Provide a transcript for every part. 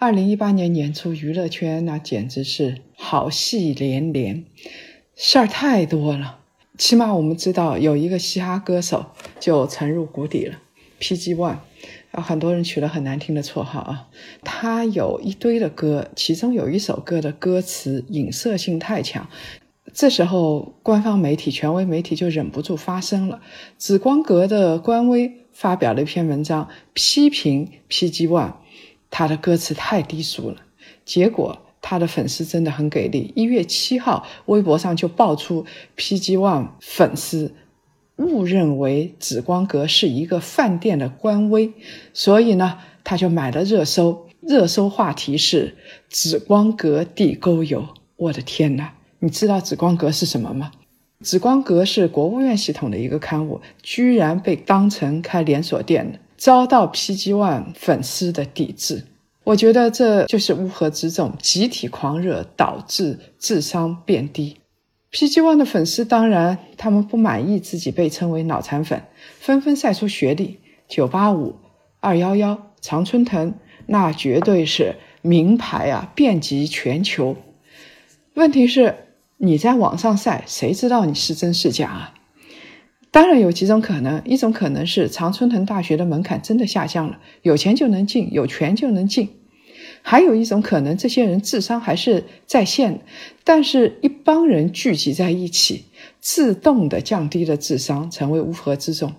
二零一八年年初，娱乐圈那简直是好戏连连，事儿太多了。起码我们知道有一个嘻哈歌手就沉入谷底了，PG One，啊，很多人取了很难听的绰号啊。他有一堆的歌，其中有一首歌的歌词影射性太强。这时候，官方媒体、权威媒体就忍不住发声了。紫光阁的官微发表了一篇文章，批评 PG One。他的歌词太低俗了，结果他的粉丝真的很给力。一月七号，微博上就爆出 PG One 粉丝误认为紫光阁是一个饭店的官微，所以呢，他就买了热搜，热搜话题是“紫光阁地沟油”。我的天哪！你知道紫光阁是什么吗？紫光阁是国务院系统的一个刊物，居然被当成开连锁店的。遭到 PG One 粉丝的抵制，我觉得这就是乌合之众，集体狂热导致智商变低。PG One 的粉丝当然他们不满意自己被称为脑残粉，纷纷晒出学历：九八五、二幺幺、常春藤，那绝对是名牌啊，遍及全球。问题是你在网上晒，谁知道你是真是假啊？当然有几种可能，一种可能是常春藤大学的门槛真的下降了，有钱就能进，有权就能进；还有一种可能，这些人智商还是在线，但是一帮人聚集在一起，自动的降低了智商，成为乌合之众；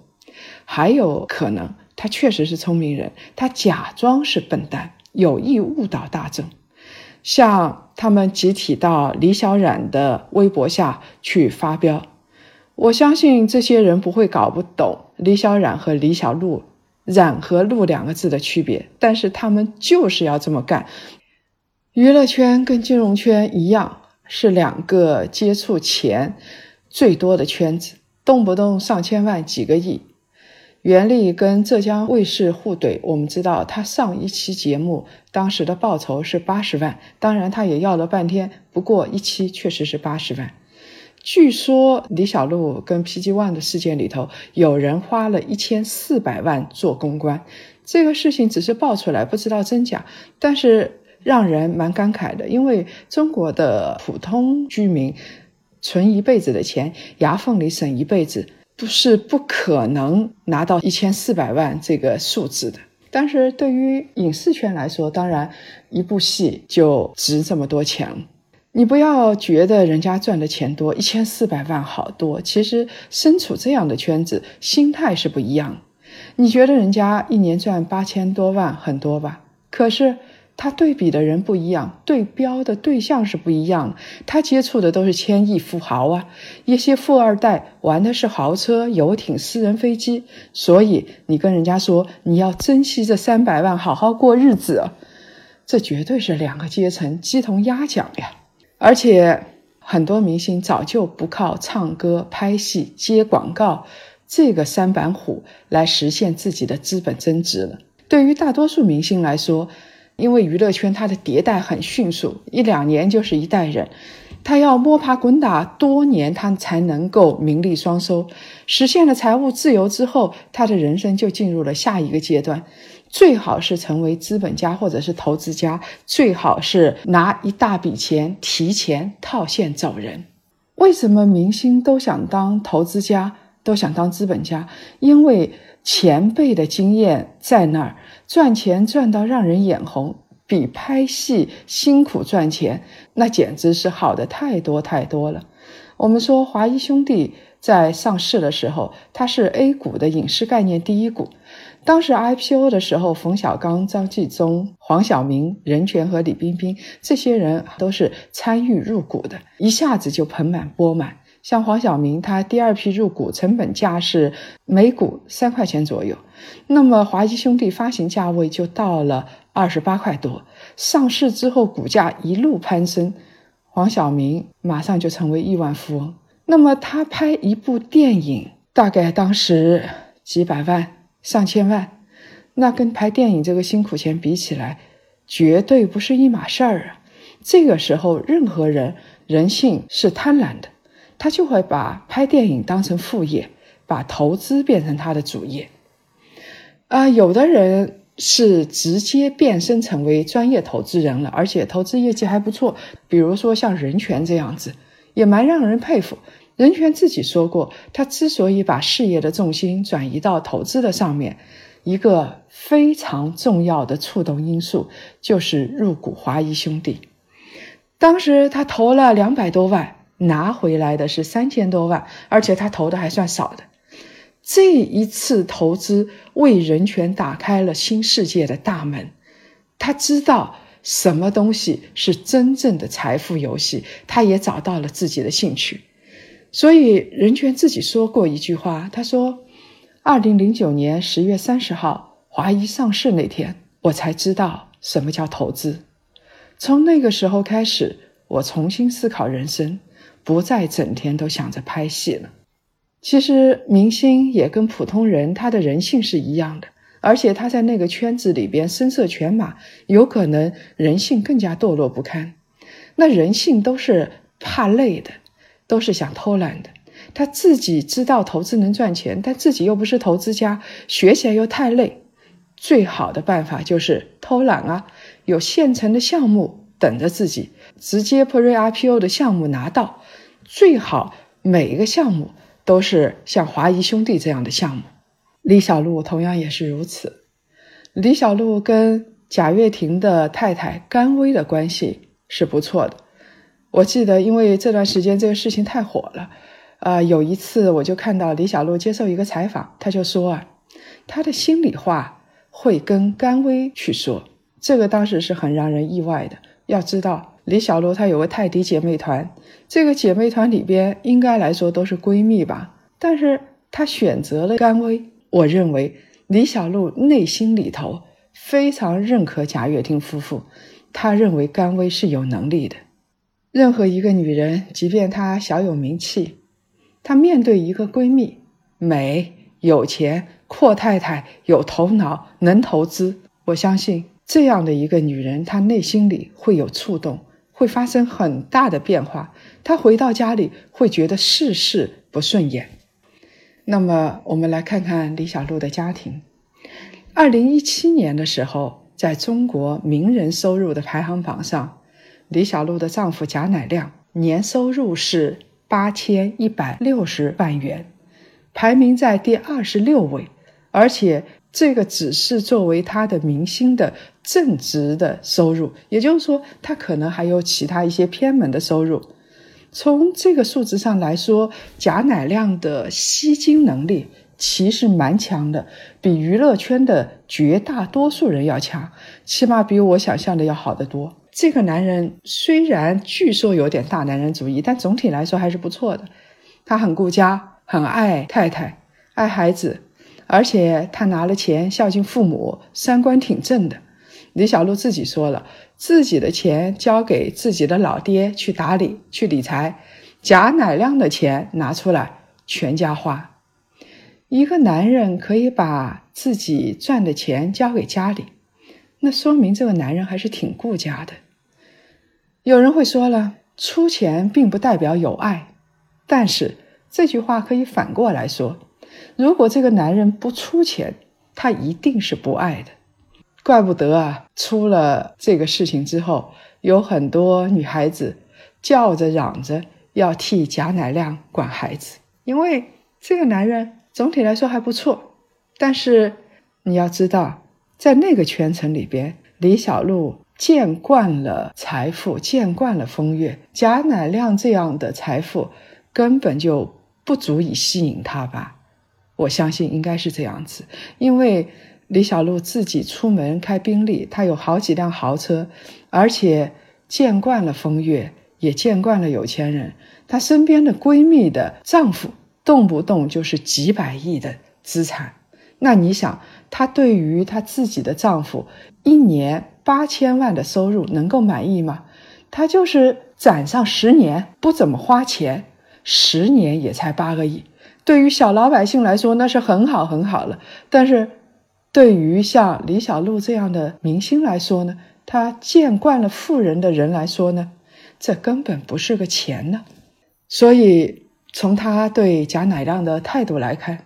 还有可能，他确实是聪明人，他假装是笨蛋，有意误导大众，像他们集体到李小冉的微博下去发飙。我相信这些人不会搞不懂李小冉和李小璐“冉”和“璐”两个字的区别，但是他们就是要这么干。娱乐圈跟金融圈一样，是两个接触钱最多的圈子，动不动上千万、几个亿。袁立跟浙江卫视互怼，我们知道他上一期节目当时的报酬是八十万，当然他也要了半天，不过一期确实是八十万。据说李小璐跟 PG One 的事件里头，有人花了一千四百万做公关。这个事情只是爆出来，不知道真假，但是让人蛮感慨的，因为中国的普通居民存一辈子的钱，牙缝里省一辈子，不是不可能拿到一千四百万这个数字的。但是对于影视圈来说，当然一部戏就值这么多钱了。你不要觉得人家赚的钱多，一千四百万好多。其实身处这样的圈子，心态是不一样。你觉得人家一年赚八千多万很多吧？可是他对比的人不一样，对标的对象是不一样。他接触的都是千亿富豪啊，一些富二代玩的是豪车、游艇、私人飞机。所以你跟人家说你要珍惜这三百万，好好过日子，这绝对是两个阶层鸡同鸭讲呀。而且很多明星早就不靠唱歌、拍戏、接广告这个三板斧来实现自己的资本增值了。对于大多数明星来说，因为娱乐圈它的迭代很迅速，一两年就是一代人，他要摸爬滚打多年，他才能够名利双收。实现了财务自由之后，他的人生就进入了下一个阶段。最好是成为资本家或者是投资家，最好是拿一大笔钱提前套现走人。为什么明星都想当投资家，都想当资本家？因为前辈的经验在那儿，赚钱赚到让人眼红，比拍戏辛苦赚钱那简直是好的太多太多了。我们说华谊兄弟在上市的时候，它是 A 股的影视概念第一股。当时 IPO 的时候，冯小刚、张纪中、黄晓明、任泉和李冰冰这些人都是参与入股的，一下子就盆满钵满。像黄晓明，他第二批入股成本价是每股三块钱左右，那么华谊兄弟发行价位就到了二十八块多。上市之后，股价一路攀升，黄晓明马上就成为亿万富翁。那么他拍一部电影，大概当时几百万、上千万，那跟拍电影这个辛苦钱比起来，绝对不是一码事儿啊！这个时候，任何人人性是贪婪的，他就会把拍电影当成副业，把投资变成他的主业。啊，有的人。是直接变身成为专业投资人了，而且投资业绩还不错。比如说像任泉这样子，也蛮让人佩服。任泉自己说过，他之所以把事业的重心转移到投资的上面，一个非常重要的触动因素就是入股华谊兄弟。当时他投了两百多万，拿回来的是三千多万，而且他投的还算少的。这一次投资为人权打开了新世界的大门，他知道什么东西是真正的财富游戏，他也找到了自己的兴趣。所以任泉自己说过一句话，他说：“二零零九年十月三十号华谊上市那天，我才知道什么叫投资。从那个时候开始，我重新思考人生，不再整天都想着拍戏了。”其实明星也跟普通人，他的人性是一样的，而且他在那个圈子里边声色犬马，有可能人性更加堕落不堪。那人性都是怕累的，都是想偷懒的。他自己知道投资能赚钱，但自己又不是投资家，学起来又太累。最好的办法就是偷懒啊！有现成的项目等着自己，直接 Pre IPO 的项目拿到，最好每一个项目。都是像华谊兄弟这样的项目，李小璐同样也是如此。李小璐跟贾跃亭的太太甘薇的关系是不错的。我记得，因为这段时间这个事情太火了，啊，有一次我就看到李小璐接受一个采访，她就说啊，她的心里话会跟甘薇去说，这个当时是很让人意外的。要知道。李小璐她有个泰迪姐妹团，这个姐妹团里边应该来说都是闺蜜吧，但是她选择了甘薇。我认为李小璐内心里头非常认可贾跃亭夫妇，她认为甘薇是有能力的。任何一个女人，即便她小有名气，她面对一个闺蜜，美、有钱、阔太太、有头脑、能投资，我相信这样的一个女人，她内心里会有触动。会发生很大的变化，他回到家里会觉得事事不顺眼。那么，我们来看看李小璐的家庭。二零一七年的时候，在中国名人收入的排行榜上，李小璐的丈夫贾乃亮年收入是八千一百六十万元，排名在第二十六位，而且。这个只是作为他的明星的正职的收入，也就是说，他可能还有其他一些偏门的收入。从这个数字上来说，贾乃亮的吸金能力其实蛮强的，比娱乐圈的绝大多数人要强，起码比我想象的要好得多。这个男人虽然据说有点大男人主义，但总体来说还是不错的。他很顾家，很爱太太，爱孩子。而且他拿了钱孝敬父母，三观挺正的。李小璐自己说了，自己的钱交给自己的老爹去打理、去理财，贾乃亮的钱拿出来全家花。一个男人可以把自己赚的钱交给家里，那说明这个男人还是挺顾家的。有人会说了，出钱并不代表有爱，但是这句话可以反过来说。如果这个男人不出钱，他一定是不爱的。怪不得啊，出了这个事情之后，有很多女孩子叫着嚷着要替贾乃亮管孩子，因为这个男人总体来说还不错。但是你要知道，在那个圈层里边，李小璐见惯了财富，见惯了风月，贾乃亮这样的财富根本就不足以吸引他吧。我相信应该是这样子，因为李小璐自己出门开宾利，她有好几辆豪车，而且见惯了风月，也见惯了有钱人。她身边的闺蜜的丈夫动不动就是几百亿的资产，那你想，她对于她自己的丈夫一年八千万的收入能够满意吗？她就是攒上十年不怎么花钱，十年也才八个亿，对于小老百姓来说那是很好很好了。但是，对于像李小璐这样的明星来说呢，他见惯了富人的人来说呢，这根本不是个钱呢。所以，从她对贾乃亮的态度来看，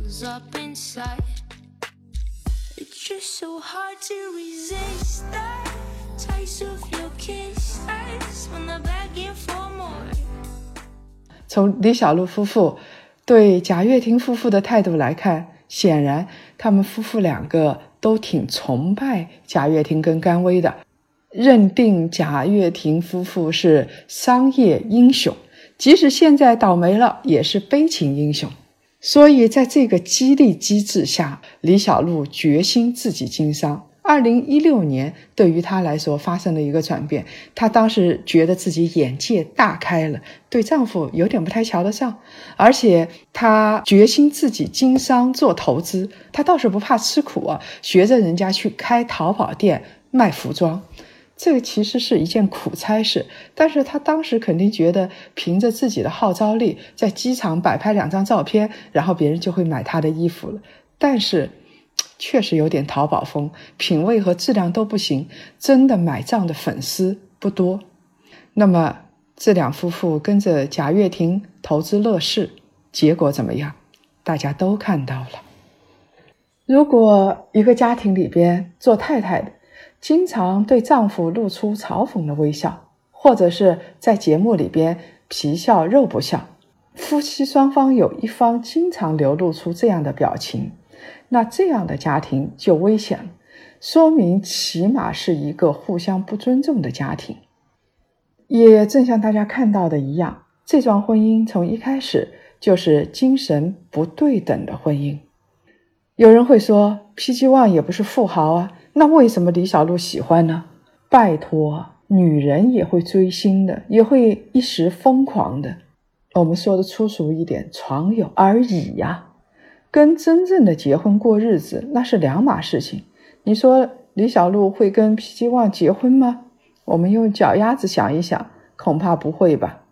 up inside. It's just so hard to resist that taste of your kisses when they're begging for more. 从李小璐夫妇对贾跃亭夫妇的态度来看，显然他们夫妇两个都挺崇拜贾跃亭跟甘薇的。认定贾跃亭夫妇是商业英雄，即使现在倒霉了，也是悲情英雄。所以，在这个激励机制下，李小璐决心自己经商。二零一六年对于她来说发生了一个转变，她当时觉得自己眼界大开了，对丈夫有点不太瞧得上，而且她决心自己经商做投资。她倒是不怕吃苦啊，学着人家去开淘宝店卖服装。这个其实是一件苦差事，但是他当时肯定觉得凭着自己的号召力，在机场摆拍两张照片，然后别人就会买他的衣服了。但是，确实有点淘宝风，品味和质量都不行，真的买账的粉丝不多。那么，这两夫妇跟着贾跃亭投资乐视，结果怎么样？大家都看到了。如果一个家庭里边做太太的，经常对丈夫露出嘲讽的微笑，或者是在节目里边皮笑肉不笑，夫妻双方有一方经常流露出这样的表情，那这样的家庭就危险了，说明起码是一个互相不尊重的家庭。也正像大家看到的一样，这桩婚姻从一开始就是精神不对等的婚姻。有人会说，PG One 也不是富豪啊。那为什么李小璐喜欢呢？拜托，女人也会追星的，也会一时疯狂的。我们说的粗俗一点，床友而已呀，跟真正的结婚过日子那是两码事情。你说李小璐会跟 PG One 结婚吗？我们用脚丫子想一想，恐怕不会吧。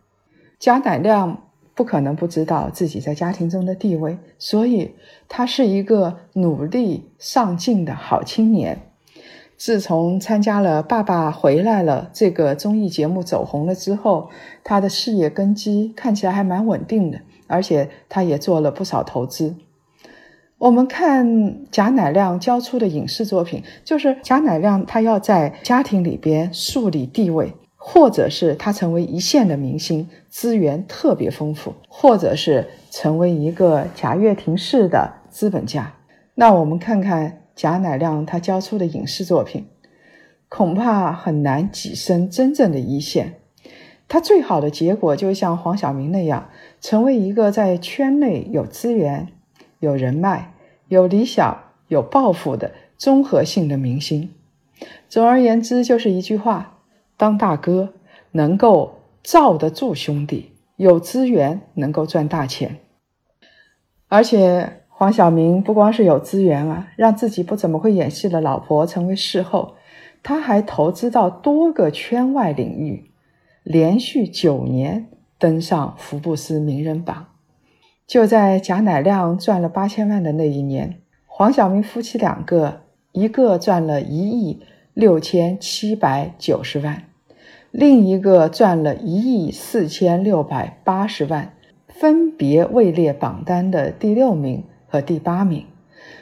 贾乃亮。不可能不知道自己在家庭中的地位，所以他是一个努力上进的好青年。自从参加了《爸爸回来了》这个综艺节目走红了之后，他的事业根基看起来还蛮稳定的，而且他也做了不少投资。我们看贾乃亮交出的影视作品，就是贾乃亮他要在家庭里边树立地位。或者是他成为一线的明星，资源特别丰富，或者是成为一个贾跃亭式的资本家。那我们看看贾乃亮他交出的影视作品，恐怕很难跻身真正的一线。他最好的结果就像黄晓明那样，成为一个在圈内有资源、有人脉、有理想、有抱负的综合性的明星。总而言之，就是一句话。当大哥能够罩得住兄弟，有资源能够赚大钱，而且黄晓明不光是有资源啊，让自己不怎么会演戏的老婆成为事后，他还投资到多个圈外领域，连续九年登上福布斯名人榜。就在贾乃亮赚了八千万的那一年，黄晓明夫妻两个一个赚了一亿六千七百九十万。另一个赚了一亿四千六百八十万，分别位列榜单的第六名和第八名，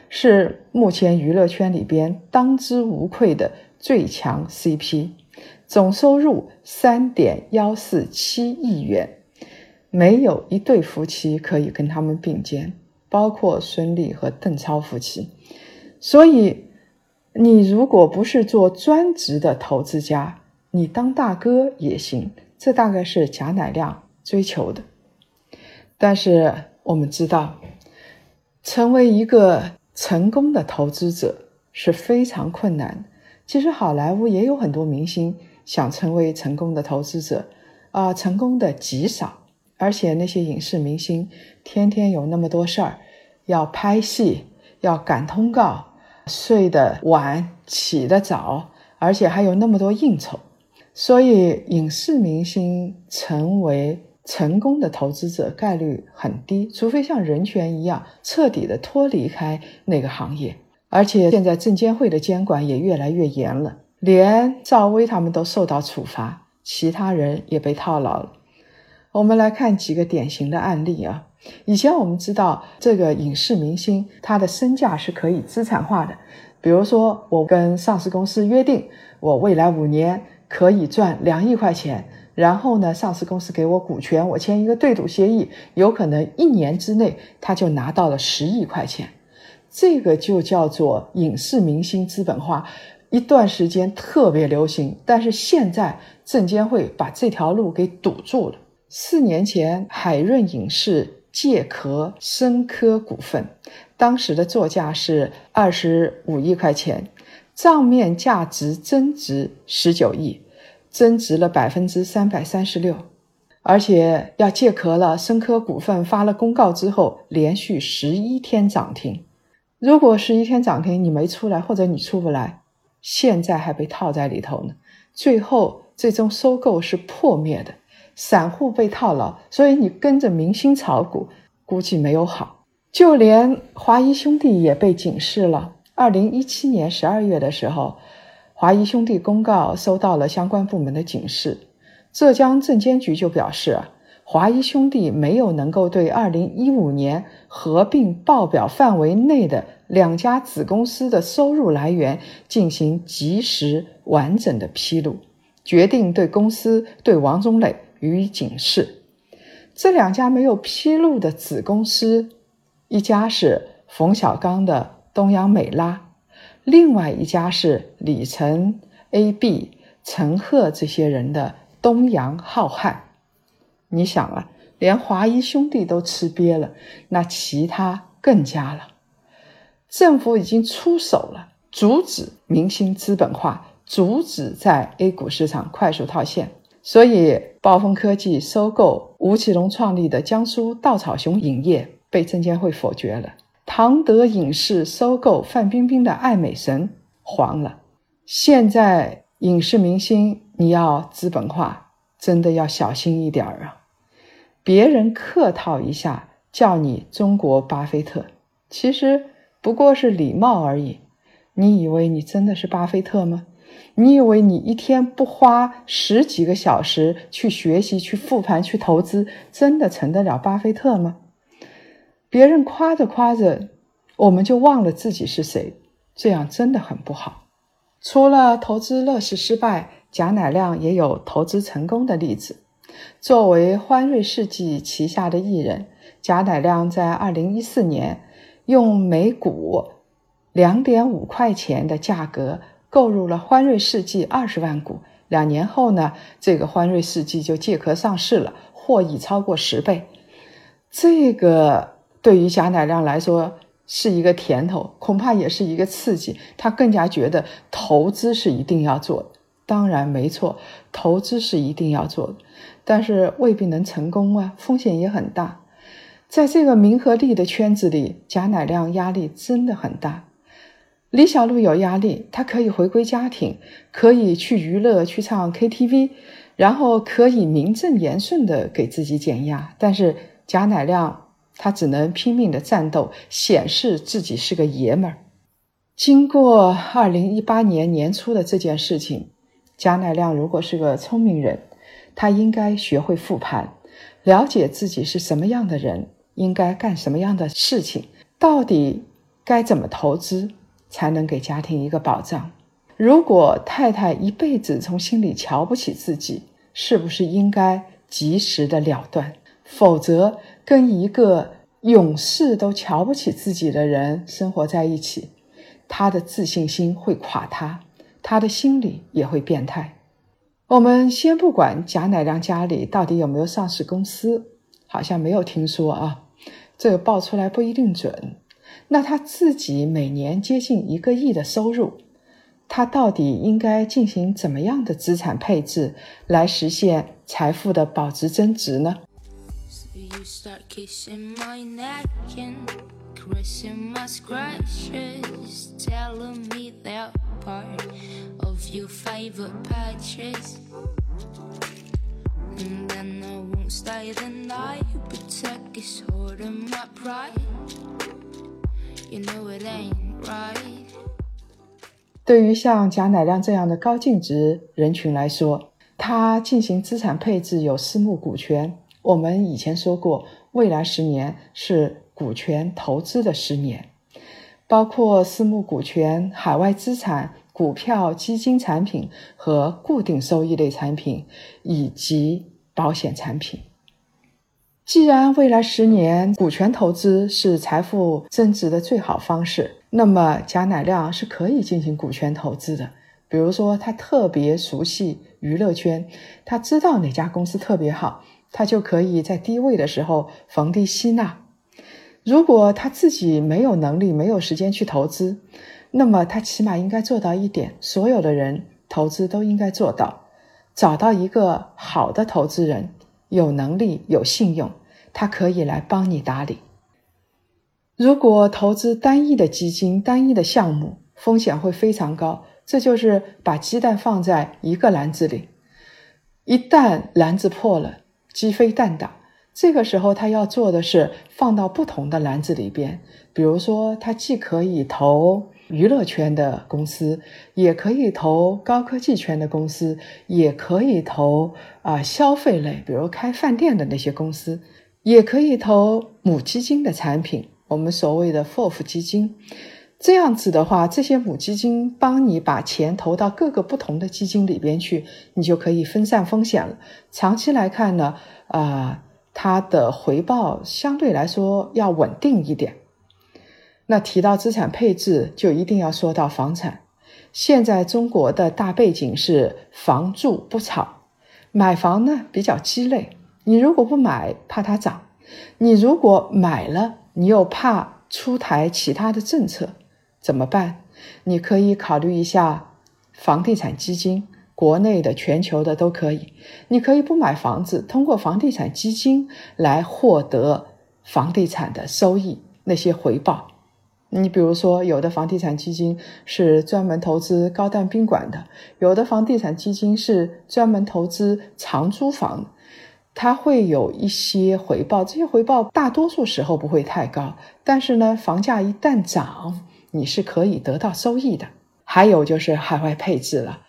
是目前娱乐圈里边当之无愧的最强 CP，总收入三点幺四七亿元，没有一对夫妻可以跟他们并肩，包括孙俪和邓超夫妻。所以，你如果不是做专职的投资家，你当大哥也行，这大概是贾乃亮追求的。但是我们知道，成为一个成功的投资者是非常困难。其实好莱坞也有很多明星想成为成功的投资者，啊，成功的极少。而且那些影视明星天天有那么多事儿，要拍戏，要赶通告，睡得晚，起得早，而且还有那么多应酬，所以影视明星成为成功的投资者概率很低，除非像人权一样彻底的脱离开那个行业。而且现在证监会的监管也越来越严了，连赵薇他们都受到处罚，其他人也被套牢了。我们来看几个典型的案例啊。以前我们知道这个影视明星他的身价是可以资产化的，比如说我跟上市公司约定，我未来五年可以赚两亿块钱，然后呢，上市公司给我股权，我签一个对赌协议，有可能一年之内他就拿到了十亿块钱。这个就叫做影视明星资本化，一段时间特别流行。但是现在证监会把这条路给堵住了。四年前，海润影视借壳深科股份，当时的作价是二十五亿块钱，账面价值增值十九亿，增值了百分之三百三十六，而且要借壳了。深科股份发了公告之后，连续十一天涨停。如果是一天涨停，你没出来，或者你出不来，现在还被套在里头呢。最后，最终收购是破灭的，散户被套牢，所以你跟着明星炒股，估计没有好。就连华谊兄弟也被警示了。二零一七年十二月的时候，华谊兄弟公告收到了相关部门的警示，浙江证监局就表示。华谊兄弟没有能够对二零一五年合并报表范围内的两家子公司的收入来源进行及时完整的披露，决定对公司对王中磊予以警示。这两家没有披露的子公司，一家是冯小刚的东阳美拉，另外一家是李晨、AB、陈赫这些人的东阳浩瀚。你想啊，连华谊兄弟都吃瘪了，那其他更加了。政府已经出手了，阻止明星资本化，阻止在 A 股市场快速套现。所以，暴风科技收购吴奇隆创立的江苏稻草熊影业被证监会否决了。唐德影视收购范冰冰的爱美神黄了。现在影视明星你要资本化。真的要小心一点儿啊！别人客套一下叫你中国巴菲特，其实不过是礼貌而已。你以为你真的是巴菲特吗？你以为你一天不花十几个小时去学习、去复盘、去投资，真的成得了巴菲特吗？别人夸着夸着，我们就忘了自己是谁，这样真的很不好。除了投资乐视失败。贾乃亮也有投资成功的例子。作为欢瑞世纪旗下的艺人，贾乃亮在二零一四年用每股两点五块钱的价格购入了欢瑞世纪二十万股。两年后呢，这个欢瑞世纪就借壳上市了，获益超过十倍。这个对于贾乃亮来说是一个甜头，恐怕也是一个刺激。他更加觉得投资是一定要做的。当然没错，投资是一定要做的，但是未必能成功啊，风险也很大。在这个名和利的圈子里，贾乃亮压力真的很大。李小璐有压力，她可以回归家庭，可以去娱乐，去唱 KTV，然后可以名正言顺的给自己减压。但是贾乃亮他只能拼命的战斗，显示自己是个爷们儿。经过二零一八年年初的这件事情。贾乃亮如果是个聪明人，他应该学会复盘，了解自己是什么样的人，应该干什么样的事情，到底该怎么投资才能给家庭一个保障。如果太太一辈子从心里瞧不起自己，是不是应该及时的了断？否则，跟一个勇士都瞧不起自己的人生活在一起，他的自信心会垮塌。他的心理也会变态。我们先不管贾乃亮家里到底有没有上市公司，好像没有听说啊，这个报出来不一定准。那他自己每年接近一个亿的收入，他到底应该进行怎么样的资产配置来实现财富的保值增值呢？Start kissing my neck and crissing my scratches telling me that part of your favorite patches and then I won't stay the night you protect this sort of my pride you know it ain't right。对于像贾乃亮这样的高净值人群来说，他进行资产配置有私募股权，我们以前说过。未来十年是股权投资的十年，包括私募股权、海外资产、股票、基金产品和固定收益类产品，以及保险产品。既然未来十年股权投资是财富增值的最好方式，那么贾乃亮是可以进行股权投资的。比如说，他特别熟悉娱乐圈，他知道哪家公司特别好，他就可以在低位的时候逢低吸纳。如果他自己没有能力、没有时间去投资，那么他起码应该做到一点：所有的人投资都应该做到，找到一个好的投资人。有能力、有信用，他可以来帮你打理。如果投资单一的基金、单一的项目，风险会非常高。这就是把鸡蛋放在一个篮子里，一旦篮子破了，鸡飞蛋打。这个时候，他要做的是放到不同的篮子里边。比如说，他既可以投。娱乐圈的公司也可以投高科技圈的公司，也可以投啊消费类，比如开饭店的那些公司，也可以投母基金的产品，我们所谓的 FOF 基金。这样子的话，这些母基金帮你把钱投到各个不同的基金里边去，你就可以分散风险了。长期来看呢，啊，它的回报相对来说要稳定一点。那提到资产配置，就一定要说到房产。现在中国的大背景是房住不炒，买房呢比较鸡肋。你如果不买，怕它涨；你如果买了，你又怕出台其他的政策，怎么办？你可以考虑一下房地产基金，国内的、全球的都可以。你可以不买房子，通过房地产基金来获得房地产的收益，那些回报。你比如说，有的房地产基金是专门投资高档宾馆的，有的房地产基金是专门投资长租房，它会有一些回报。这些回报大多数时候不会太高，但是呢，房价一旦涨，你是可以得到收益的。还有就是海外配置了，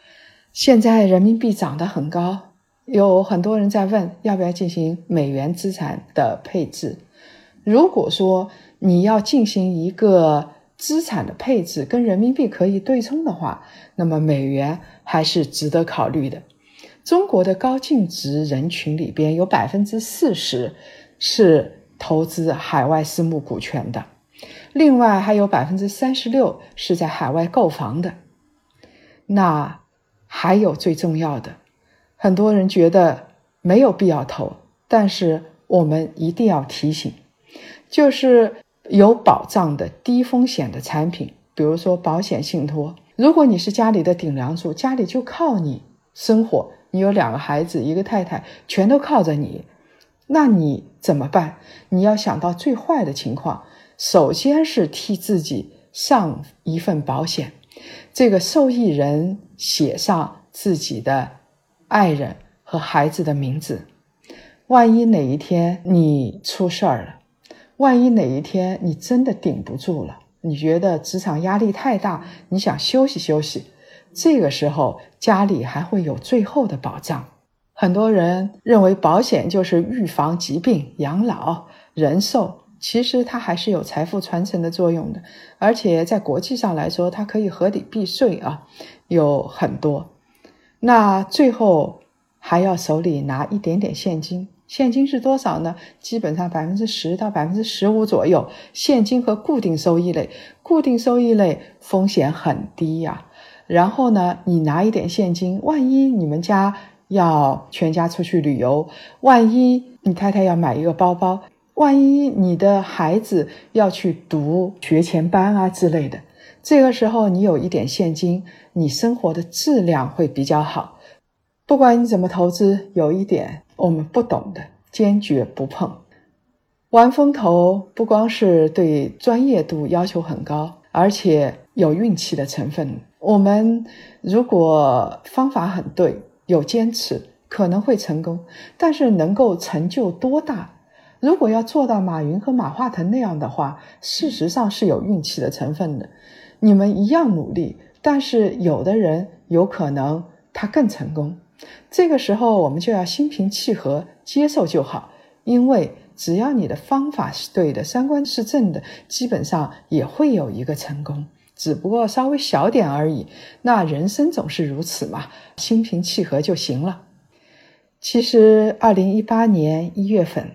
现在人民币涨得很高，有很多人在问要不要进行美元资产的配置。如果说，你要进行一个资产的配置，跟人民币可以对冲的话，那么美元还是值得考虑的。中国的高净值人群里边有百分之四十是投资海外私募股权的，另外还有百分之三十六是在海外购房的。那还有最重要的，很多人觉得没有必要投，但是我们一定要提醒，就是。有保障的低风险的产品，比如说保险信托。如果你是家里的顶梁柱，家里就靠你生活，你有两个孩子，一个太太，全都靠着你，那你怎么办？你要想到最坏的情况，首先是替自己上一份保险，这个受益人写上自己的爱人和孩子的名字，万一哪一天你出事儿了。万一哪一天你真的顶不住了，你觉得职场压力太大，你想休息休息，这个时候家里还会有最后的保障。很多人认为保险就是预防疾病、养老、人寿，其实它还是有财富传承的作用的，而且在国际上来说，它可以合理避税啊，有很多。那最后还要手里拿一点点现金。现金是多少呢？基本上百分之十到百分之十五左右。现金和固定收益类，固定收益类风险很低呀。然后呢，你拿一点现金，万一你们家要全家出去旅游，万一你太太要买一个包包，万一你的孩子要去读学前班啊之类的，这个时候你有一点现金，你生活的质量会比较好。不管你怎么投资，有一点我们不懂的，坚决不碰。玩风投不光是对专业度要求很高，而且有运气的成分。我们如果方法很对，有坚持，可能会成功。但是能够成就多大？如果要做到马云和马化腾那样的话，事实上是有运气的成分的。你们一样努力，但是有的人有可能他更成功。这个时候，我们就要心平气和接受就好，因为只要你的方法是对的，三观是正的，基本上也会有一个成功，只不过稍微小点而已。那人生总是如此嘛，心平气和就行了。其实，二零一八年一月份，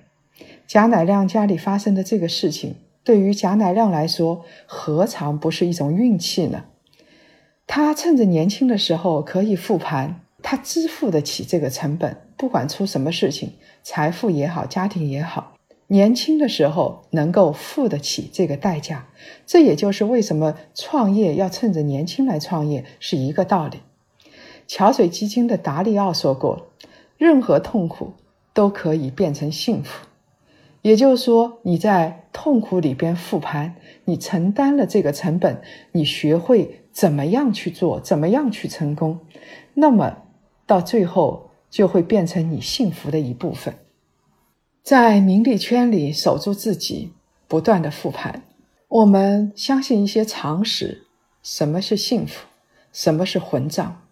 贾乃亮家里发生的这个事情，对于贾乃亮来说，何尝不是一种运气呢？他趁着年轻的时候可以复盘。他支付得起这个成本，不管出什么事情，财富也好，家庭也好，年轻的时候能够付得起这个代价，这也就是为什么创业要趁着年轻来创业是一个道理。桥水基金的达利奥说过，任何痛苦都可以变成幸福，也就是说，你在痛苦里边复盘，你承担了这个成本，你学会怎么样去做，怎么样去成功，那么。到最后就会变成你幸福的一部分。在名利圈里守住自己，不断的复盘。我们相信一些常识：什么是幸福？什么是混账？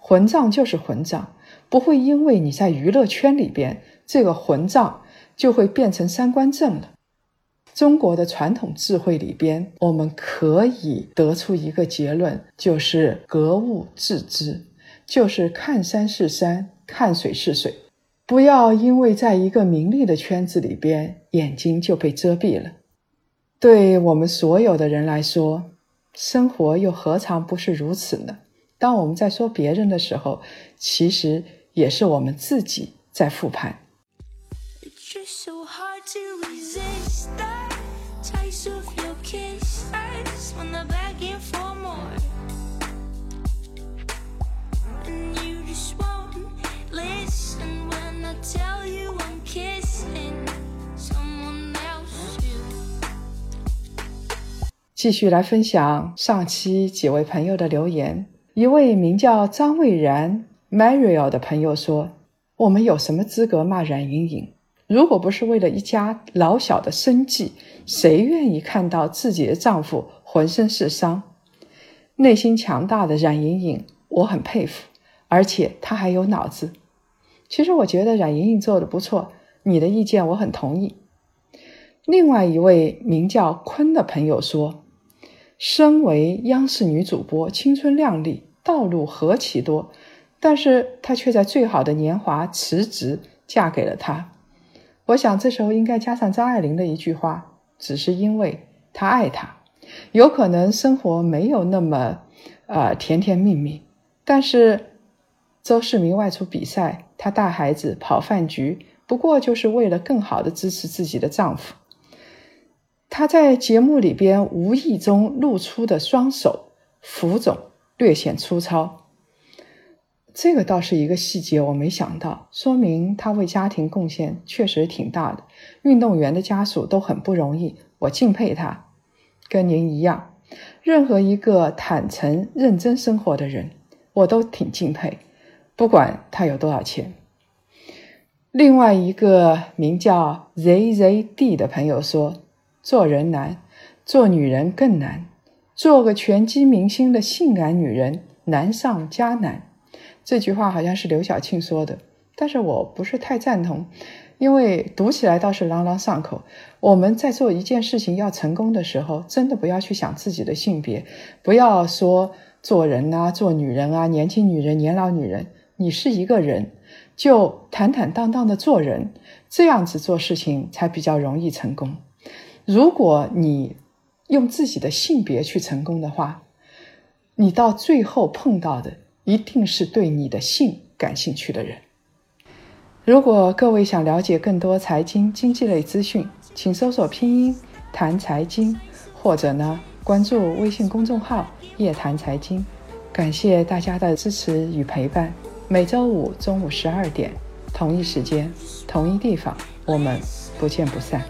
混账就是混账，不会因为你在娱乐圈里边这个混账就会变成三观正了。中国的传统智慧里边，我们可以得出一个结论，就是格物致知。就是看山是山，看水是水，不要因为在一个名利的圈子里边，眼睛就被遮蔽了。对我们所有的人来说，生活又何尝不是如此呢？当我们在说别人的时候，其实也是我们自己在复盘。So hard to resist the taste of your kiss. I just wanna beg you for more. And you just won't listen when I tell you I'm kissing someone else. 继续来分享上期几位朋友的留言。一位名叫张蔚然 （Mariel） 的朋友说：“我们有什么资格骂冉莹颖？如果不是为了一家老小的生计，谁愿意看到自己的丈夫浑身是伤？内心强大的冉莹莹，我很佩服，而且她还有脑子。其实我觉得冉莹莹做的不错，你的意见我很同意。”另外一位名叫坤的朋友说。身为央视女主播，青春靓丽，道路何其多，但是她却在最好的年华辞职，嫁给了他。我想这时候应该加上张爱玲的一句话：“只是因为他爱他。”有可能生活没有那么，呃，甜甜蜜蜜，但是周世明外出比赛，她带孩子跑饭局，不过就是为了更好的支持自己的丈夫。他在节目里边无意中露出的双手浮肿，略显粗糙。这个倒是一个细节，我没想到，说明他为家庭贡献确实挺大的。运动员的家属都很不容易，我敬佩他。跟您一样，任何一个坦诚认真生活的人，我都挺敬佩，不管他有多少钱。另外一个名叫 ZZD 的朋友说。做人难，做女人更难。做个拳击明星的性感女人难上加难。这句话好像是刘晓庆说的，但是我不是太赞同，因为读起来倒是朗朗上口。我们在做一件事情要成功的时候，真的不要去想自己的性别，不要说做人啊，做女人啊，年轻女人、年老女人，你是一个人，就坦坦荡荡的做人，这样子做事情才比较容易成功。如果你用自己的性别去成功的话，你到最后碰到的一定是对你的性感兴趣的人。如果各位想了解更多财经经济类资讯，请搜索拼音谈财经，或者呢关注微信公众号夜谈财经。感谢大家的支持与陪伴。每周五中午十二点，同一时间，同一地方，我们不见不散。